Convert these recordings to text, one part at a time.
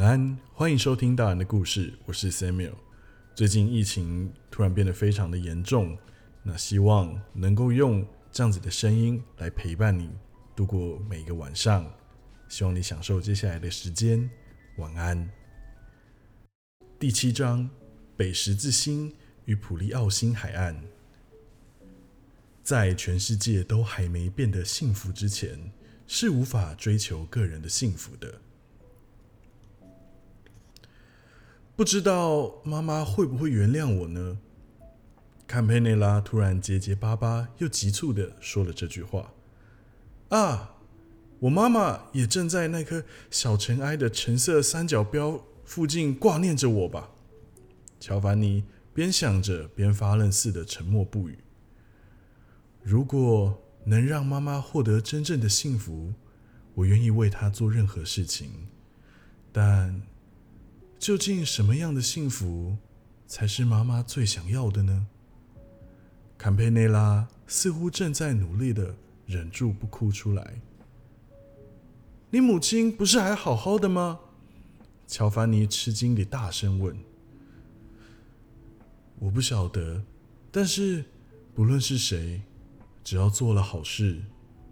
晚安，欢迎收听大人的故事，我是 Samuel。最近疫情突然变得非常的严重，那希望能够用这样子的声音来陪伴你度过每一个晚上。希望你享受接下来的时间，晚安。第七章：北十字星与普利奥星海岸。在全世界都还没变得幸福之前，是无法追求个人的幸福的。不知道妈妈会不会原谅我呢？坎佩内拉突然结结巴巴又急促的说了这句话。啊，我妈妈也正在那颗小尘埃的橙色三角标附近挂念着我吧？乔凡尼边想着边发愣似的沉默不语。如果能让妈妈获得真正的幸福，我愿意为她做任何事情，但……究竟什么样的幸福才是妈妈最想要的呢？坎佩内拉似乎正在努力的忍住不哭出来。你母亲不是还好好的吗？乔凡尼吃惊地大声问。我不晓得，但是不论是谁，只要做了好事，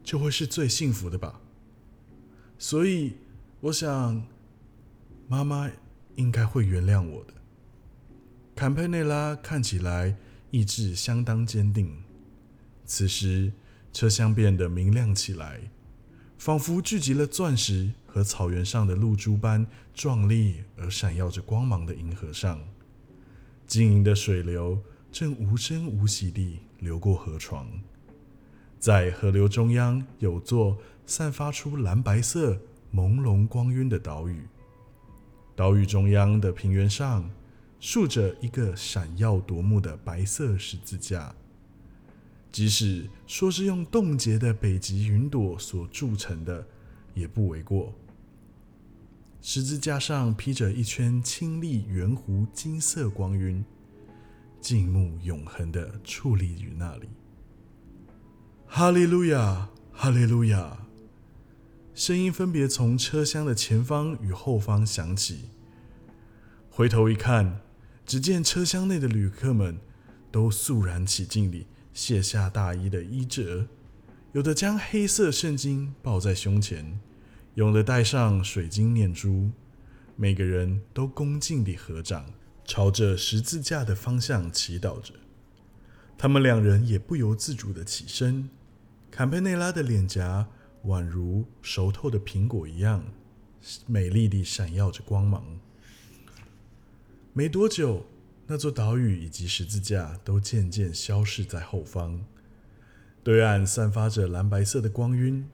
就会是最幸福的吧。所以，我想，妈妈。应该会原谅我的。坎佩内拉看起来意志相当坚定。此时，车厢变得明亮起来，仿佛聚集了钻石和草原上的露珠般壮丽而闪耀着光芒的银河上。晶莹的水流正无声无息地流过河床，在河流中央有座散发出蓝白色朦胧光晕的岛屿。岛屿中央的平原上，竖着一个闪耀夺目的白色十字架。即使说是用冻结的北极云朵所铸成的，也不为过。十字架上披着一圈清丽圆弧金色光晕，静穆永恒的矗立于那里。哈利路亚，哈利路亚。声音分别从车厢的前方与后方响起。回头一看，只见车厢内的旅客们都肃然起敬地卸下大衣的衣褶，有的将黑色圣经抱在胸前，有的戴上水晶念珠，每个人都恭敬地合掌，朝着十字架的方向祈祷着。他们两人也不由自主地起身，坎佩内拉的脸颊。宛如熟透的苹果一样，美丽地闪耀着光芒。没多久，那座岛屿以及十字架都渐渐消失在后方。对岸散发着蓝白色的光晕，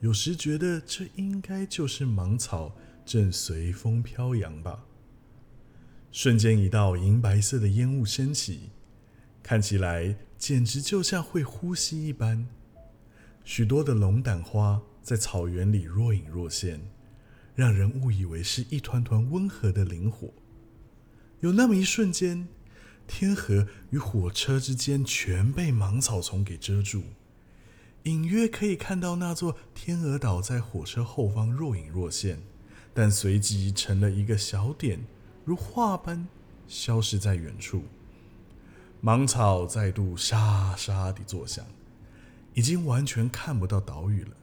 有时觉得这应该就是芒草正随风飘扬吧。瞬间，一道银白色的烟雾升起，看起来简直就像会呼吸一般。许多的龙胆花在草原里若隐若现，让人误以为是一团团温和的灵火。有那么一瞬间，天河与火车之间全被芒草丛给遮住，隐约可以看到那座天鹅岛在火车后方若隐若现，但随即成了一个小点，如画般消失在远处。芒草再度沙沙地作响。已经完全看不到岛屿了。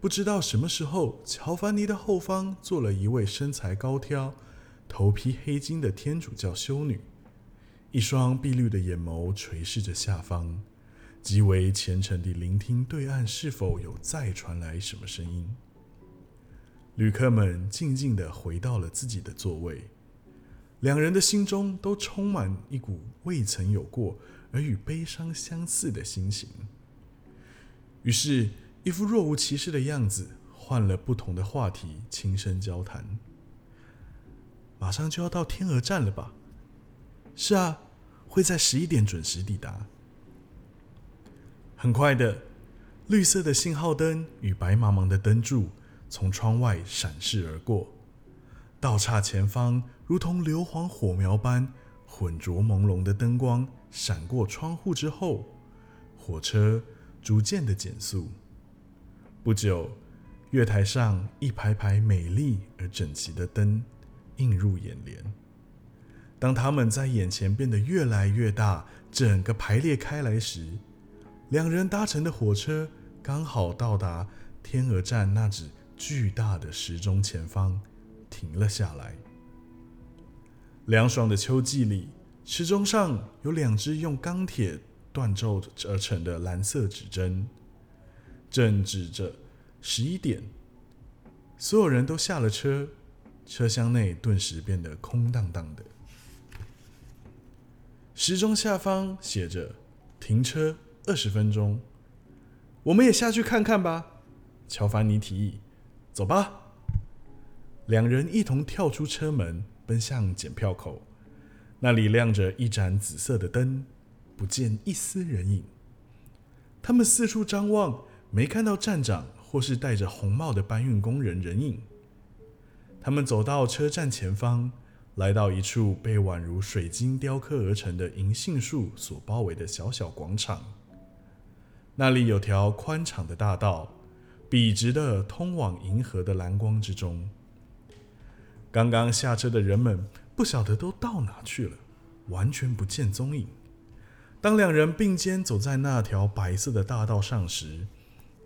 不知道什么时候，乔凡尼的后方坐了一位身材高挑、头披黑金的天主教修女，一双碧绿的眼眸垂视着下方，极为虔诚地聆听对岸是否有再传来什么声音。旅客们静静地回到了自己的座位，两人的心中都充满一股未曾有过而与悲伤相似的心情。于是，一副若无其事的样子，换了不同的话题，轻声交谈。马上就要到天鹅站了吧？是啊，会在十一点准时抵达。很快的，绿色的信号灯与白茫茫的灯柱从窗外闪逝而过，道岔前方，如同硫磺火苗般浑浊朦胧的灯光闪过窗户之后，火车。逐渐的减速，不久，月台上一排排美丽而整齐的灯映入眼帘。当它们在眼前变得越来越大，整个排列开来时，两人搭乘的火车刚好到达天鹅站那只巨大的时钟前方，停了下来。凉爽的秋季里，时钟上有两只用钢铁锻铸而成的蓝色指针，正指着。十一点，所有人都下了车，车厢内顿时变得空荡荡的。时钟下方写着“停车二十分钟”，我们也下去看看吧。乔凡尼提议：“走吧。”两人一同跳出车门，奔向检票口，那里亮着一盏紫色的灯，不见一丝人影。他们四处张望，没看到站长。或是戴着红帽的搬运工人人影。他们走到车站前方，来到一处被宛如水晶雕刻而成的银杏树所包围的小小广场。那里有条宽敞的大道，笔直的通往银河的蓝光之中。刚刚下车的人们不晓得都到哪去了，完全不见踪影。当两人并肩走在那条白色的大道上时，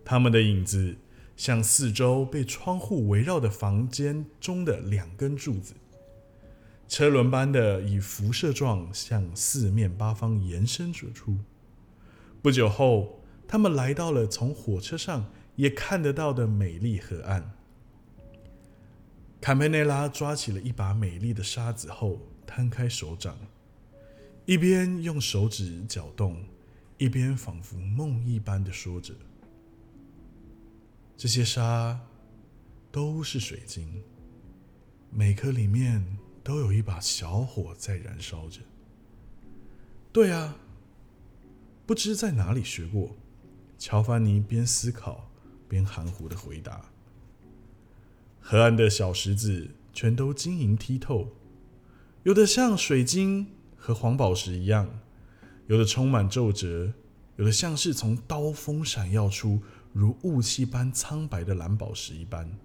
他们的影子像四周被窗户围绕的房间中的两根柱子，车轮般的以辐射状向四面八方延伸着出。不久后，他们来到了从火车上也看得到的美丽河岸。坎佩内拉抓起了一把美丽的沙子后，摊开手掌，一边用手指搅动，一边仿佛梦一般的说着。这些沙都是水晶，每颗里面都有一把小火在燃烧着。对啊，不知在哪里学过。乔凡尼边思考边含糊的回答：“河岸的小石子全都晶莹剔透，有的像水晶和黄宝石一样，有的充满皱褶，有的像是从刀锋闪耀出。”如雾气般苍白的蓝宝石一般，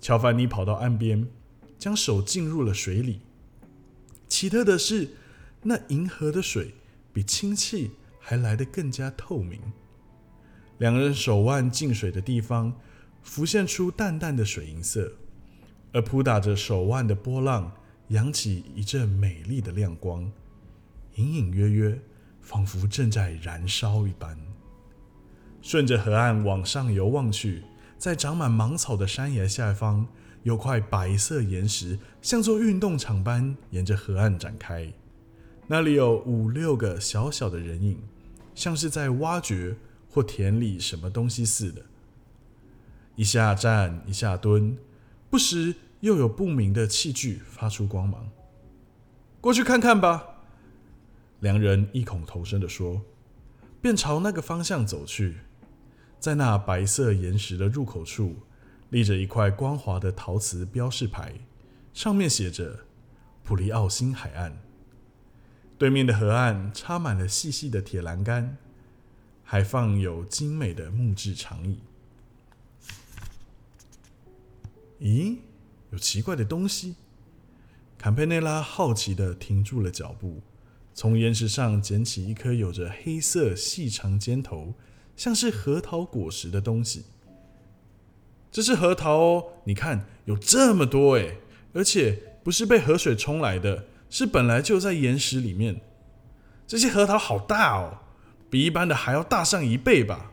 乔凡尼跑到岸边，将手浸入了水里。奇特的是，那银河的水比氢气还来得更加透明。两人手腕进水的地方，浮现出淡淡的水银色，而扑打着手腕的波浪，扬起一阵美丽的亮光，隐隐约约，仿佛正在燃烧一般。顺着河岸往上游望去，在长满芒草的山崖下方，有块白色岩石，像座运动场般沿着河岸展开。那里有五六个小小的人影，像是在挖掘或田里什么东西似的。一下站，一下蹲，不时又有不明的器具发出光芒。过去看看吧，两人异口同声地说，便朝那个方向走去。在那白色岩石的入口处，立着一块光滑的陶瓷标示牌，上面写着“普利奥星海岸”。对面的河岸插满了细细的铁栏杆，还放有精美的木质长椅。咦，有奇怪的东西！坎佩内拉好奇的停住了脚步，从岩石上捡起一颗有着黑色细长尖头。像是核桃果实的东西，这是核桃哦！你看，有这么多哎，而且不是被河水冲来的，是本来就在岩石里面。这些核桃好大哦，比一般的还要大上一倍吧。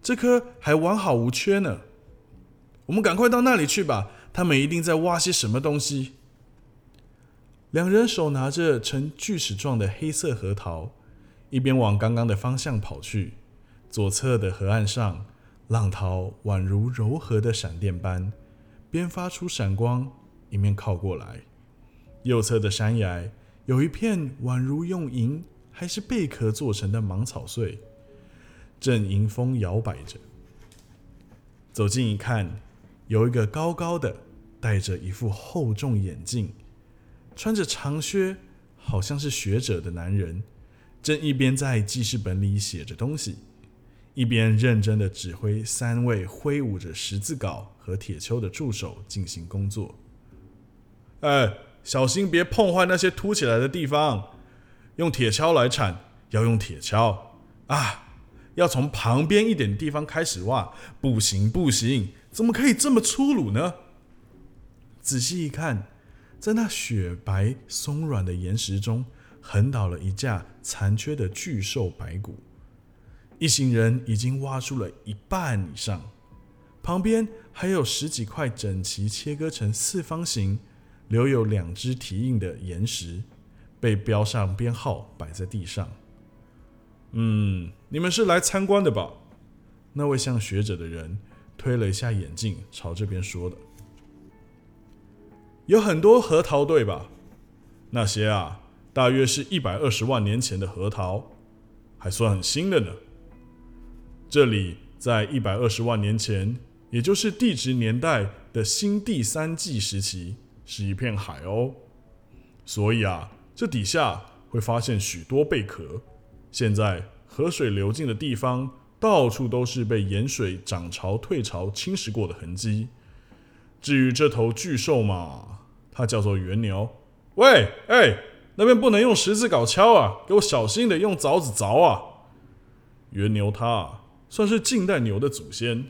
这颗还完好无缺呢。我们赶快到那里去吧，他们一定在挖些什么东西。两人手拿着呈锯齿状的黑色核桃，一边往刚刚的方向跑去。左侧的河岸上，浪涛宛如柔和的闪电般，边发出闪光，一面靠过来。右侧的山崖有一片宛如用银还是贝壳做成的芒草穗，正迎风摇摆着。走近一看，有一个高高的、戴着一副厚重眼镜、穿着长靴，好像是学者的男人，正一边在记事本里写着东西。一边认真的指挥三位挥舞着十字镐和铁锹的助手进行工作。哎，小心别碰坏那些凸起来的地方。用铁锹来铲，要用铁锹啊！要从旁边一点的地方开始挖，不行不行，怎么可以这么粗鲁呢？仔细一看，在那雪白松软的岩石中，横倒了一架残缺的巨兽白骨。一行人已经挖出了一半以上，旁边还有十几块整齐切割成四方形、留有两只蹄印的岩石，被标上编号，摆在地上。嗯，你们是来参观的吧？那位像学者的人推了一下眼镜，朝这边说的。有很多核桃，对吧？那些啊，大约是一百二十万年前的核桃，还算很新的呢。这里在一百二十万年前，也就是地质年代的新第三纪时期，是一片海哦。所以啊，这底下会发现许多贝壳。现在河水流进的地方，到处都是被盐水涨潮退潮侵蚀过的痕迹。至于这头巨兽嘛，它叫做猿牛。喂，哎，那边不能用十字镐敲啊，给我小心的用凿子凿啊。猿牛它算是近代牛的祖先，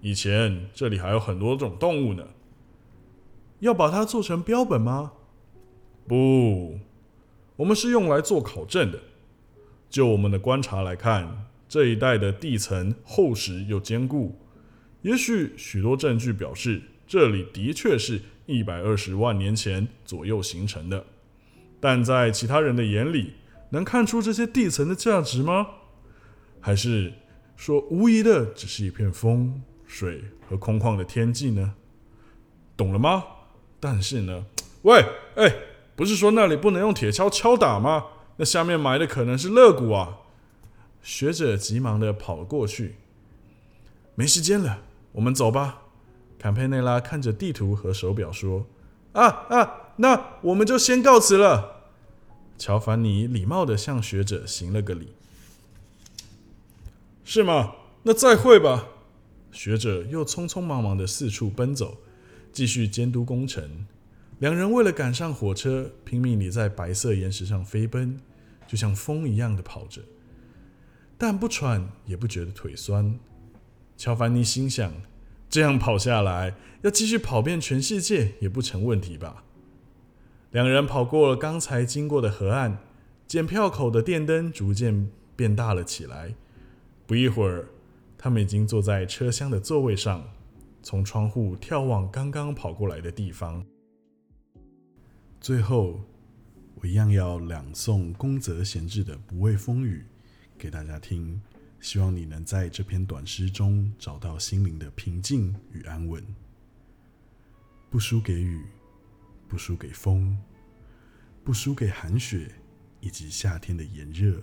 以前这里还有很多种动物呢。要把它做成标本吗？不，我们是用来做考证的。就我们的观察来看，这一带的地层厚实又坚固，也许许多证据表示这里的确是一百二十万年前左右形成的。但在其他人的眼里，能看出这些地层的价值吗？还是说无疑的只是一片风、水和空旷的天际呢？懂了吗？但是呢，喂，哎，不是说那里不能用铁锹敲打吗？那下面埋的可能是肋骨啊！学者急忙的跑了过去。没时间了，我们走吧。坎佩内拉看着地图和手表说：“啊啊，那我们就先告辞了。”乔凡尼礼貌的向学者行了个礼。是吗？那再会吧。学者又匆匆忙忙的四处奔走，继续监督工程。两人为了赶上火车，拼命地在白色岩石上飞奔，就像风一样的跑着，但不喘也不觉得腿酸。乔凡尼心想：这样跑下来，要继续跑遍全世界也不成问题吧？两人跑过了刚才经过的河岸，检票口的电灯逐渐变大了起来。不一会儿，他们已经坐在车厢的座位上，从窗户眺望刚刚跑过来的地方。最后，我一样要朗诵宫泽贤治的《不畏风雨》给大家听，希望你能在这篇短诗中找到心灵的平静与安稳。不输给雨，不输给风，不输给寒雪以及夏天的炎热，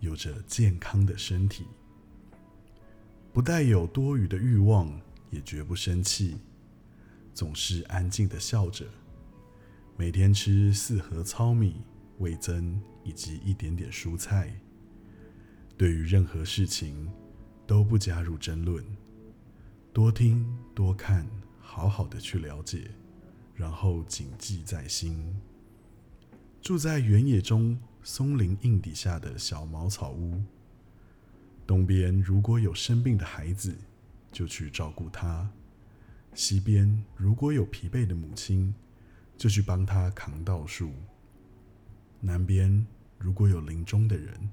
有着健康的身体，不带有多余的欲望，也绝不生气，总是安静的笑着。每天吃四盒糙米、味增以及一点点蔬菜。对于任何事情都不加入争论，多听多看，好好的去了解，然后谨记在心。住在原野中松林荫底下的小茅草屋。东边如果有生病的孩子，就去照顾他；西边如果有疲惫的母亲。就去帮他扛稻树。南边如果有临终的人，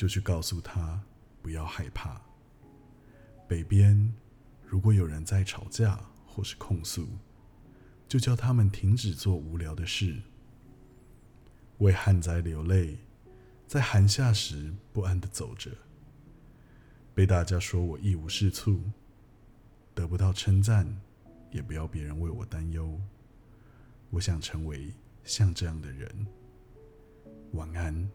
就去告诉他不要害怕。北边如果有人在吵架或是控诉，就叫他们停止做无聊的事。为旱灾流泪，在寒夏时不安的走着，被大家说我一无是处，得不到称赞，也不要别人为我担忧。我想成为像这样的人。晚安。